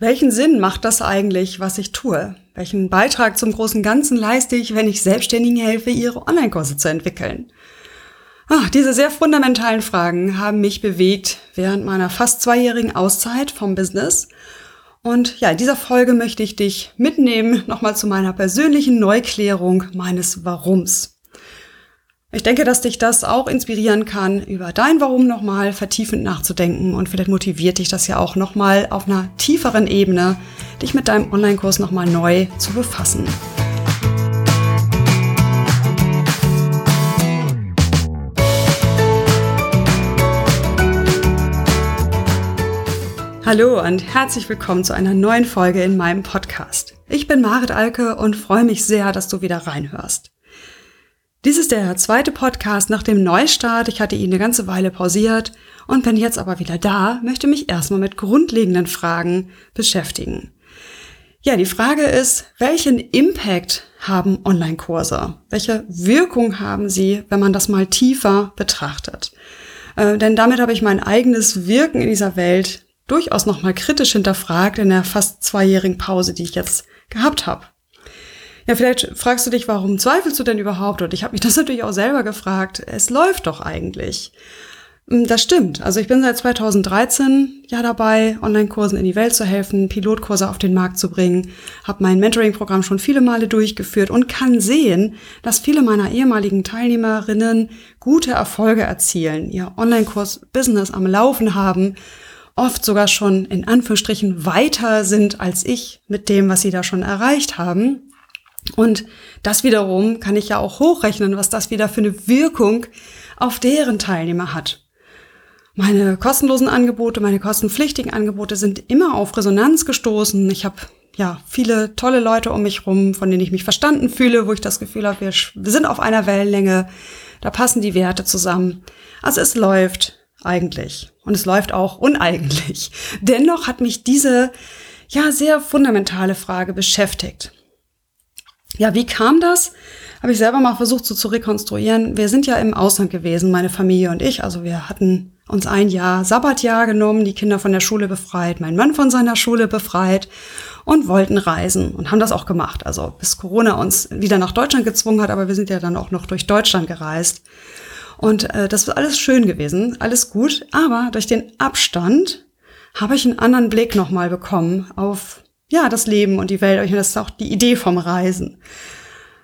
Welchen Sinn macht das eigentlich, was ich tue? Welchen Beitrag zum großen Ganzen leiste ich, wenn ich Selbstständigen helfe, ihre Online-Kurse zu entwickeln? Ach, diese sehr fundamentalen Fragen haben mich bewegt während meiner fast zweijährigen Auszeit vom Business. Und ja, in dieser Folge möchte ich dich mitnehmen nochmal zu meiner persönlichen Neuklärung meines Warums. Ich denke, dass dich das auch inspirieren kann, über dein Warum nochmal vertiefend nachzudenken und vielleicht motiviert dich das ja auch nochmal auf einer tieferen Ebene, dich mit deinem Online-Kurs nochmal neu zu befassen. Hallo und herzlich willkommen zu einer neuen Folge in meinem Podcast. Ich bin Marit Alke und freue mich sehr, dass du wieder reinhörst. Dies ist der zweite Podcast nach dem Neustart. Ich hatte ihn eine ganze Weile pausiert und bin jetzt aber wieder da, möchte mich erstmal mit grundlegenden Fragen beschäftigen. Ja, die Frage ist, welchen Impact haben Online-Kurse? Welche Wirkung haben sie, wenn man das mal tiefer betrachtet? Äh, denn damit habe ich mein eigenes Wirken in dieser Welt durchaus nochmal kritisch hinterfragt in der fast zweijährigen Pause, die ich jetzt gehabt habe. Ja, vielleicht fragst du dich, warum zweifelst du denn überhaupt? Und ich habe mich das natürlich auch selber gefragt. Es läuft doch eigentlich. Hm, das stimmt. Also ich bin seit 2013 ja dabei, Online-Kursen in die Welt zu helfen, Pilotkurse auf den Markt zu bringen, habe mein Mentoring-Programm schon viele Male durchgeführt und kann sehen, dass viele meiner ehemaligen Teilnehmerinnen gute Erfolge erzielen, ihr Online-Kurs-Business am Laufen haben, oft sogar schon in Anführungsstrichen weiter sind als ich mit dem, was sie da schon erreicht haben. Und das wiederum kann ich ja auch hochrechnen, was das wieder für eine Wirkung auf deren Teilnehmer hat. Meine kostenlosen Angebote, meine kostenpflichtigen Angebote sind immer auf Resonanz gestoßen. Ich habe ja viele tolle Leute um mich rum, von denen ich mich verstanden fühle, wo ich das Gefühl habe, wir, sind auf einer Wellenlänge, da passen die Werte zusammen. Also es läuft eigentlich und es läuft auch uneigentlich. Dennoch hat mich diese ja sehr fundamentale Frage beschäftigt. Ja, wie kam das? Habe ich selber mal versucht so zu rekonstruieren. Wir sind ja im Ausland gewesen, meine Familie und ich. Also wir hatten uns ein Jahr Sabbatjahr genommen, die Kinder von der Schule befreit, mein Mann von seiner Schule befreit und wollten reisen und haben das auch gemacht. Also bis Corona uns wieder nach Deutschland gezwungen hat, aber wir sind ja dann auch noch durch Deutschland gereist. Und äh, das war alles schön gewesen, alles gut. Aber durch den Abstand habe ich einen anderen Blick nochmal bekommen auf ja, das Leben und die Welt. Meine, das ist auch die Idee vom Reisen.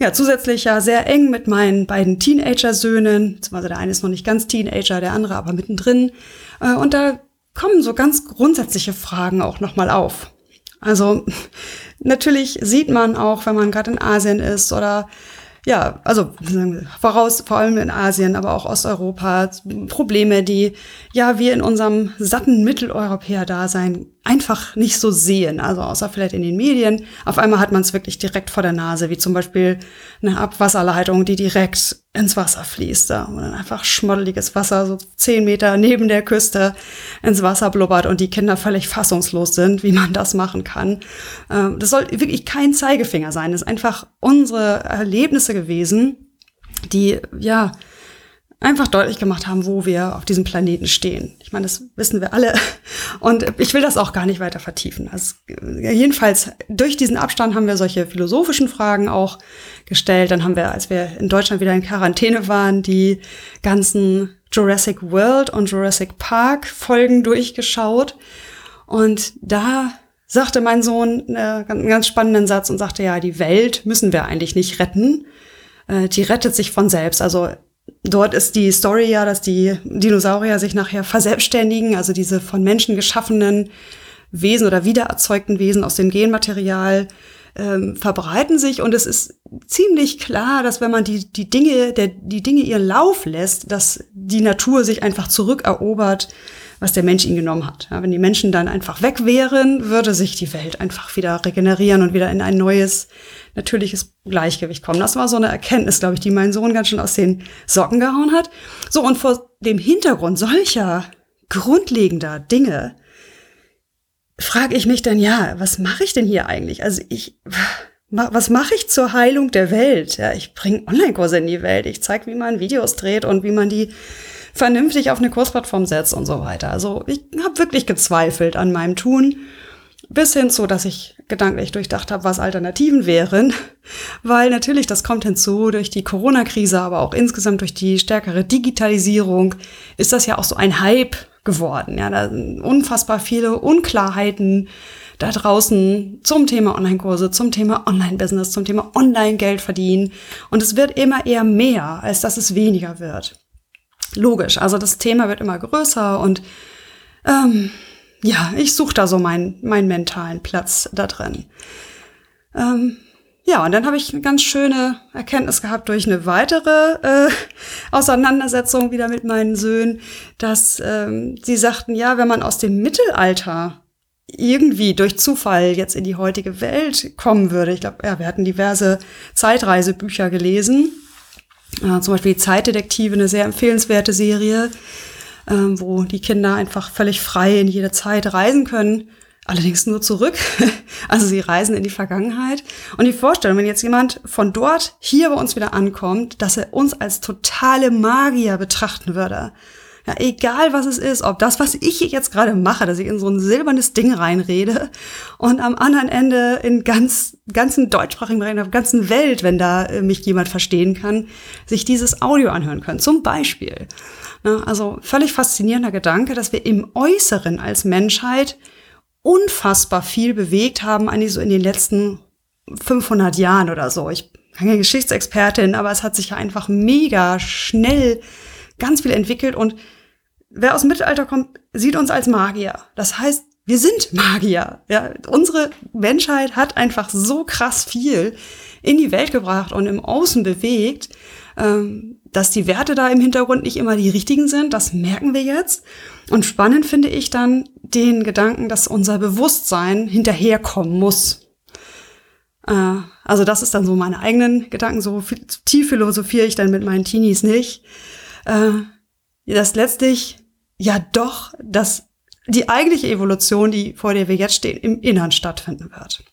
Ja, zusätzlich ja sehr eng mit meinen beiden Teenager-Söhnen. Also der eine ist noch nicht ganz Teenager, der andere aber mittendrin. Äh, und da kommen so ganz grundsätzliche Fragen auch nochmal auf. Also natürlich sieht man auch, wenn man gerade in Asien ist oder ja, also voraus, vor allem in Asien, aber auch Osteuropa, Probleme, die ja wir in unserem satten Mitteleuropäer-Dasein einfach nicht so sehen. Also außer vielleicht in den Medien. Auf einmal hat man es wirklich direkt vor der Nase, wie zum Beispiel eine Abwasserleitung, die direkt ins Wasser fließt. Da, und dann einfach schmoddeliges Wasser, so zehn Meter neben der Küste ins Wasser blubbert und die Kinder völlig fassungslos sind, wie man das machen kann. Ähm, das soll wirklich kein Zeigefinger sein. Das ist einfach unsere Erlebnisse gewesen, die, ja, einfach deutlich gemacht haben, wo wir auf diesem Planeten stehen. Ich meine, das wissen wir alle. Und ich will das auch gar nicht weiter vertiefen. Also, jedenfalls, durch diesen Abstand haben wir solche philosophischen Fragen auch gestellt. Dann haben wir, als wir in Deutschland wieder in Quarantäne waren, die ganzen Jurassic World und Jurassic Park Folgen durchgeschaut. Und da sagte mein Sohn äh, einen ganz spannenden Satz und sagte, ja, die Welt müssen wir eigentlich nicht retten. Äh, die rettet sich von selbst. Also Dort ist die Story ja, dass die Dinosaurier sich nachher verselbstständigen, also diese von Menschen geschaffenen Wesen oder wiedererzeugten Wesen aus dem Genmaterial ähm, verbreiten sich. Und es ist ziemlich klar, dass wenn man die, die Dinge, der, die Dinge ihren Lauf lässt, dass die Natur sich einfach zurückerobert, was der Mensch ihnen genommen hat. Ja, wenn die Menschen dann einfach weg wären, würde sich die Welt einfach wieder regenerieren und wieder in ein neues, natürliches Gleichgewicht kommen. Das war so eine Erkenntnis, glaube ich, die mein Sohn ganz schön aus den Socken gehauen hat. So, und vor dem Hintergrund solcher grundlegender Dinge frage ich mich dann, ja, was mache ich denn hier eigentlich? Also ich, was mache ich zur Heilung der Welt? Ja, ich bringe Online-Kurse in die Welt. Ich zeige, wie man Videos dreht und wie man die vernünftig auf eine Kursplattform setzt und so weiter. Also ich habe wirklich gezweifelt an meinem Tun bis hin zu, dass ich gedanklich durchdacht habe, was Alternativen wären, weil natürlich, das kommt hinzu, durch die Corona-Krise, aber auch insgesamt durch die stärkere Digitalisierung, ist das ja auch so ein Hype geworden. Ja, da sind unfassbar viele Unklarheiten da draußen zum Thema Online-Kurse, zum Thema Online-Business, zum Thema Online-Geld verdienen. Und es wird immer eher mehr, als dass es weniger wird. Logisch, also das Thema wird immer größer und ähm, ja, ich suche da so meinen, meinen mentalen Platz da drin. Ähm, ja, und dann habe ich eine ganz schöne Erkenntnis gehabt durch eine weitere äh, Auseinandersetzung wieder mit meinen Söhnen, dass ähm, sie sagten, ja, wenn man aus dem Mittelalter irgendwie durch Zufall jetzt in die heutige Welt kommen würde. Ich glaube, ja, wir hatten diverse Zeitreisebücher gelesen. Äh, zum Beispiel die Zeitdetektive, eine sehr empfehlenswerte Serie, äh, wo die Kinder einfach völlig frei in jede Zeit reisen können. Allerdings nur zurück. Also sie reisen in die Vergangenheit. Und die Vorstellung, wenn jetzt jemand von dort hier bei uns wieder ankommt, dass er uns als totale Magier betrachten würde. Ja, egal was es ist, ob das, was ich jetzt gerade mache, dass ich in so ein silbernes Ding reinrede und am anderen Ende in ganz, ganzen deutschsprachigen Bereich, auf der ganzen Welt, wenn da äh, mich jemand verstehen kann, sich dieses Audio anhören können. Zum Beispiel. Ja, also völlig faszinierender Gedanke, dass wir im Äußeren als Menschheit unfassbar viel bewegt haben, eigentlich so in den letzten 500 Jahren oder so. Ich bin keine Geschichtsexpertin, aber es hat sich ja einfach mega schnell ganz viel entwickelt und wer aus dem Mittelalter kommt, sieht uns als Magier. Das heißt, wir sind Magier. Ja, unsere Menschheit hat einfach so krass viel in die Welt gebracht und im Außen bewegt, ähm, dass die Werte da im Hintergrund nicht immer die richtigen sind. Das merken wir jetzt. Und spannend finde ich dann den Gedanken, dass unser Bewusstsein hinterherkommen muss. Äh, also das ist dann so meine eigenen Gedanken. So tief philosophiere ich dann mit meinen Teenies nicht. Äh, dass letztlich ja doch, dass die eigentliche Evolution, die vor der wir jetzt stehen, im Innern stattfinden wird.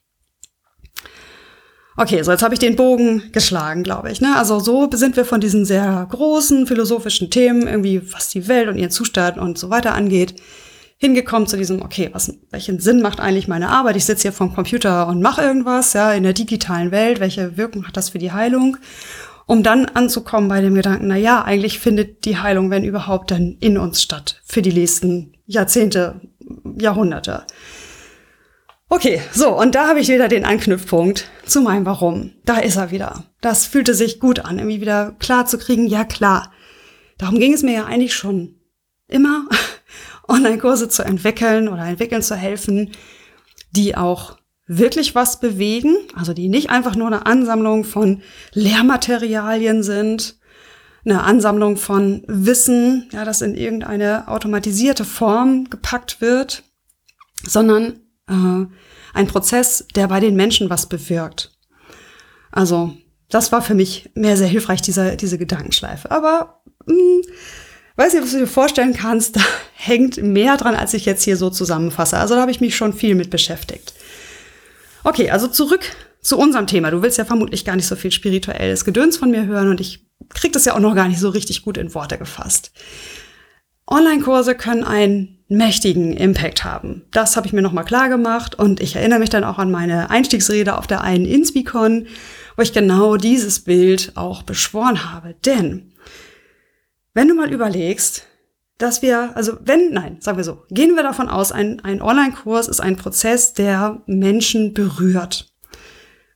Okay, so jetzt habe ich den Bogen geschlagen, glaube ich. Ne? Also so sind wir von diesen sehr großen philosophischen Themen, irgendwie was die Welt und ihren Zustand und so weiter angeht, hingekommen zu diesem, okay, was, welchen Sinn macht eigentlich meine Arbeit? Ich sitze hier vom Computer und mache irgendwas, ja, in der digitalen Welt. Welche Wirkung hat das für die Heilung? Um dann anzukommen bei dem Gedanken, na ja, eigentlich findet die Heilung, wenn überhaupt, dann in uns statt für die nächsten Jahrzehnte, Jahrhunderte. Okay, so, und da habe ich wieder den Anknüpfpunkt zu meinem Warum. Da ist er wieder. Das fühlte sich gut an, irgendwie wieder klar zu kriegen, ja klar. Darum ging es mir ja eigentlich schon immer, Online-Kurse zu entwickeln oder entwickeln zu helfen, die auch wirklich was bewegen, also die nicht einfach nur eine Ansammlung von Lehrmaterialien sind, eine Ansammlung von Wissen, ja, das in irgendeine automatisierte Form gepackt wird, sondern äh, ein Prozess, der bei den Menschen was bewirkt. Also das war für mich mehr sehr hilfreich, diese, diese Gedankenschleife. Aber mh, hm, weiß nicht, was du dir vorstellen kannst, da hängt mehr dran, als ich jetzt hier so zusammenfasse. Also da habe ich mich schon viel mit beschäftigt. Okay, also zurück zu unserem Thema. Du willst ja vermutlich gar nicht so viel spirituelles Gedöns von mir hören und ich krieg das ja auch noch gar nicht so richtig gut in Worte gefasst. Online-Kurse können einen mächtigen Impact haben. Das habe ich mir nochmal klar gemacht und ich erinnere mich dann auch an meine Einstiegsrede auf der einen Inspicon, wo ich genau dieses Bild auch beschworen habe. Denn wenn du mal überlegst, dass wir, also wenn, nein, sagen wir so, gehen wir davon aus, ein, ein Online-Kurs ist ein Prozess, der Menschen berührt,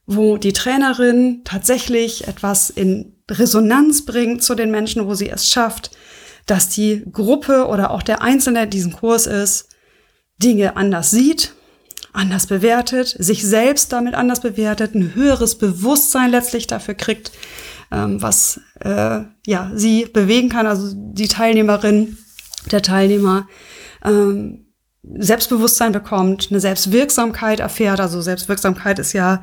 wo die Trainerin tatsächlich etwas in Resonanz bringt zu den Menschen, wo sie es schafft, dass die Gruppe oder auch der Einzelne, der diesen Kurs ist, Dinge anders sieht, anders bewertet, sich selbst damit anders bewertet, ein höheres Bewusstsein letztlich dafür kriegt, ähm, was äh, ja sie bewegen kann, also die Teilnehmerin der Teilnehmer ähm, Selbstbewusstsein bekommt, eine Selbstwirksamkeit erfährt. Also Selbstwirksamkeit ist ja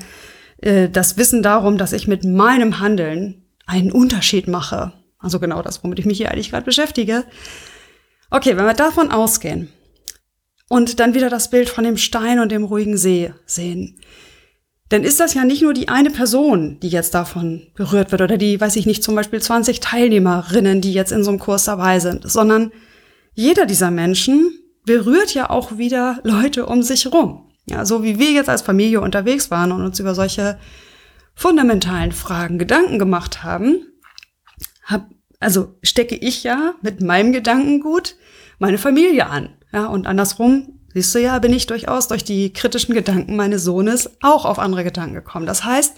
äh, das Wissen darum, dass ich mit meinem Handeln einen Unterschied mache. Also genau das, womit ich mich hier eigentlich gerade beschäftige. Okay, wenn wir davon ausgehen und dann wieder das Bild von dem Stein und dem ruhigen See sehen, dann ist das ja nicht nur die eine Person, die jetzt davon berührt wird oder die, weiß ich nicht, zum Beispiel 20 Teilnehmerinnen, die jetzt in so einem Kurs dabei sind, sondern jeder dieser Menschen berührt ja auch wieder Leute um sich rum. Ja, so wie wir jetzt als Familie unterwegs waren und uns über solche fundamentalen Fragen Gedanken gemacht haben, hab, also stecke ich ja mit meinem Gedankengut meine Familie an. Ja, und andersrum, siehst du ja, bin ich durchaus durch die kritischen Gedanken meines Sohnes auch auf andere Gedanken gekommen. Das heißt,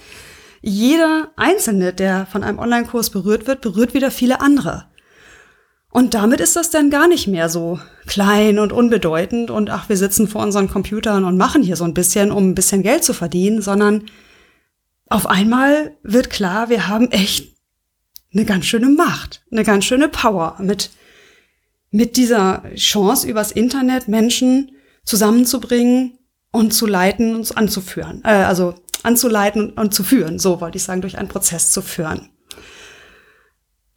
jeder Einzelne, der von einem Online-Kurs berührt wird, berührt wieder viele andere. Und damit ist das dann gar nicht mehr so klein und unbedeutend und ach, wir sitzen vor unseren Computern und machen hier so ein bisschen, um ein bisschen Geld zu verdienen, sondern auf einmal wird klar, wir haben echt eine ganz schöne Macht, eine ganz schöne Power mit, mit dieser Chance übers Internet Menschen zusammenzubringen und zu leiten und anzuführen, äh, also anzuleiten und zu führen, so wollte ich sagen, durch einen Prozess zu führen.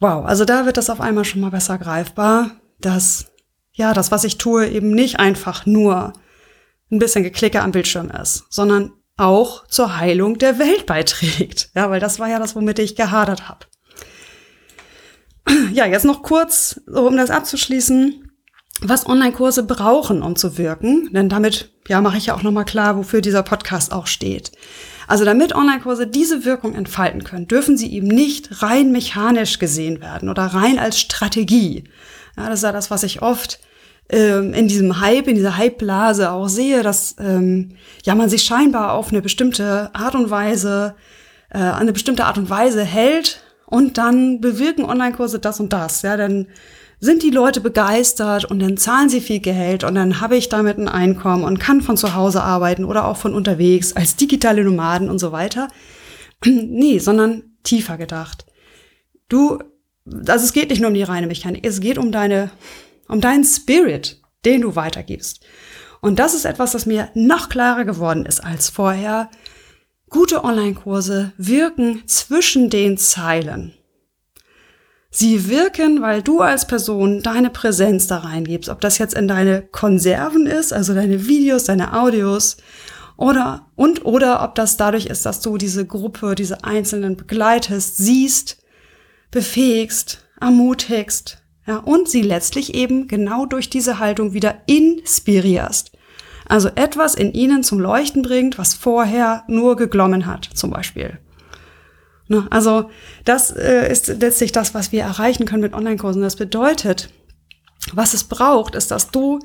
Wow, also da wird das auf einmal schon mal besser greifbar, dass ja, das, was ich tue, eben nicht einfach nur ein bisschen Geklicke am Bildschirm ist, sondern auch zur Heilung der Welt beiträgt. Ja, weil das war ja das, womit ich gehadert habe. Ja, jetzt noch kurz, um das abzuschließen, was Online-Kurse brauchen, um zu wirken. Denn damit, ja, mache ich ja auch nochmal klar, wofür dieser Podcast auch steht. Also damit Online-Kurse diese Wirkung entfalten können, dürfen sie eben nicht rein mechanisch gesehen werden oder rein als Strategie. Ja, das ist ja das, was ich oft ähm, in diesem Hype, in dieser Hype-Blase auch sehe, dass ähm, ja man sich scheinbar auf eine bestimmte Art und Weise, äh, eine bestimmte Art und Weise hält und dann bewirken Online-Kurse das und das. Ja, dann sind die Leute begeistert und dann zahlen sie viel Geld und dann habe ich damit ein Einkommen und kann von zu Hause arbeiten oder auch von unterwegs als digitale Nomaden und so weiter. nee, sondern tiefer gedacht. Du, also es geht nicht nur um die reine Mechanik, es geht um deine, um deinen Spirit, den du weitergibst. Und das ist etwas, das mir noch klarer geworden ist als vorher. Gute Online-Kurse wirken zwischen den Zeilen. Sie wirken, weil du als Person deine Präsenz da reingibst, ob das jetzt in deine Konserven ist, also deine Videos, deine Audios, oder, und, oder ob das dadurch ist, dass du diese Gruppe, diese Einzelnen begleitest, siehst, befähigst, ermutigst, ja, und sie letztlich eben genau durch diese Haltung wieder inspirierst. Also etwas in ihnen zum Leuchten bringt, was vorher nur geglommen hat, zum Beispiel. Ne? Also das äh, ist letztlich das, was wir erreichen können mit Online-Kursen. Das bedeutet, was es braucht, ist, dass du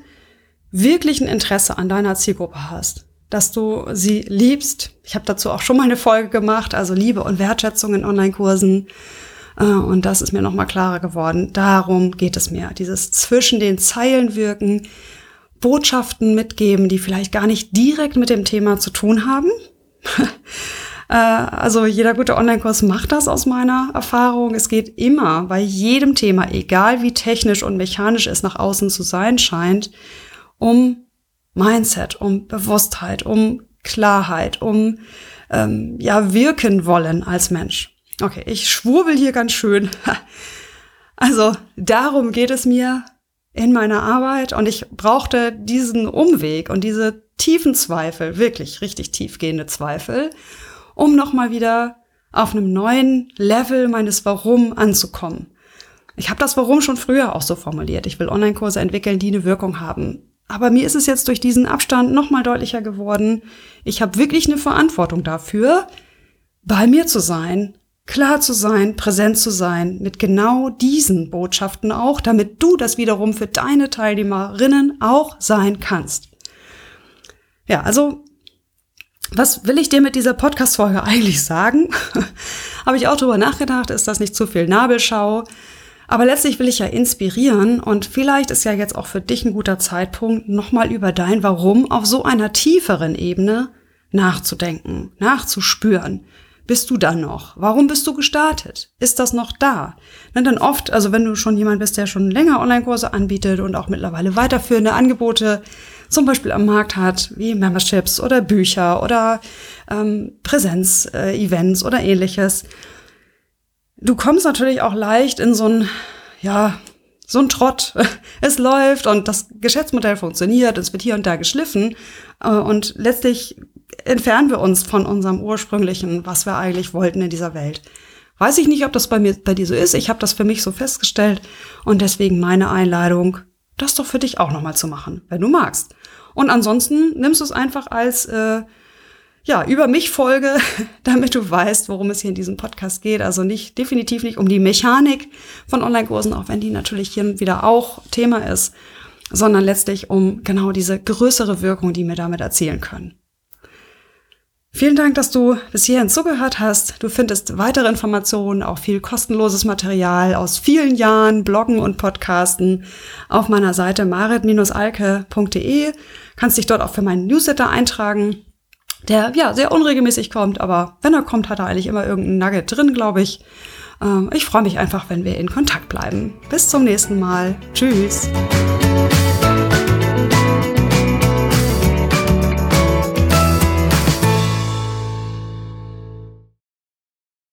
wirklich ein Interesse an deiner Zielgruppe hast, dass du sie liebst. Ich habe dazu auch schon mal eine Folge gemacht, also Liebe und Wertschätzung in Online-Kursen. Äh, und das ist mir nochmal klarer geworden. Darum geht es mir. Dieses zwischen den Zeilen wirken, Botschaften mitgeben, die vielleicht gar nicht direkt mit dem Thema zu tun haben. Äh, also jeder gute Online-Kurs macht das aus meiner Erfahrung. Es geht immer bei jedem Thema, egal wie technisch und mechanisch es nach außen zu sein scheint, um Mindset, um Bewusstheit, um Klarheit, um ähm, ja wirken wollen als Mensch. Okay, ich schwurbel hier ganz schön. Also darum geht es mir in meiner Arbeit und ich brauchte diesen Umweg und diese tiefen Zweifel, wirklich richtig tiefgehende Zweifel, um nochmal wieder auf einem neuen Level meines Warum anzukommen. Ich habe das Warum schon früher auch so formuliert. Ich will Online-Kurse entwickeln, die eine Wirkung haben. Aber mir ist es jetzt durch diesen Abstand nochmal deutlicher geworden. Ich habe wirklich eine Verantwortung dafür, bei mir zu sein, klar zu sein, präsent zu sein, mit genau diesen Botschaften auch, damit du das wiederum für deine Teilnehmerinnen auch sein kannst. Ja, also was will ich dir mit dieser Podcast-Folge eigentlich sagen? Habe ich auch drüber nachgedacht, ist das nicht zu viel Nabelschau? Aber letztlich will ich ja inspirieren und vielleicht ist ja jetzt auch für dich ein guter Zeitpunkt, nochmal über dein Warum auf so einer tieferen Ebene nachzudenken, nachzuspüren. Bist du da noch? Warum bist du gestartet? Ist das noch da? Und dann oft, also wenn du schon jemand bist, der schon länger Online-Kurse anbietet und auch mittlerweile weiterführende Angebote zum Beispiel am Markt hat, wie Memberships oder Bücher oder ähm, Präsenz-Events äh, oder ähnliches. Du kommst natürlich auch leicht in so ein, ja, so ein Trott. Es läuft und das Geschäftsmodell funktioniert, es wird hier und da geschliffen äh, und letztlich entfernen wir uns von unserem ursprünglichen, was wir eigentlich wollten in dieser Welt. Weiß ich nicht, ob das bei mir bei dir so ist. Ich habe das für mich so festgestellt und deswegen meine Einladung, das doch für dich auch nochmal zu machen, wenn du magst. Und ansonsten nimmst du es einfach als äh, ja, über mich Folge, damit du weißt, worum es hier in diesem Podcast geht. Also nicht, definitiv nicht um die Mechanik von Online-Kursen, auch wenn die natürlich hier wieder auch Thema ist, sondern letztlich um genau diese größere Wirkung, die wir damit erzielen können. Vielen Dank, dass du bis hierhin zugehört hast. Du findest weitere Informationen, auch viel kostenloses Material aus vielen Jahren, Bloggen und Podcasten auf meiner Seite marit-alke.de. Kannst dich dort auch für meinen Newsletter eintragen, der ja sehr unregelmäßig kommt, aber wenn er kommt, hat er eigentlich immer irgendein Nugget drin, glaube ich. Ähm, ich freue mich einfach, wenn wir in Kontakt bleiben. Bis zum nächsten Mal. Tschüss.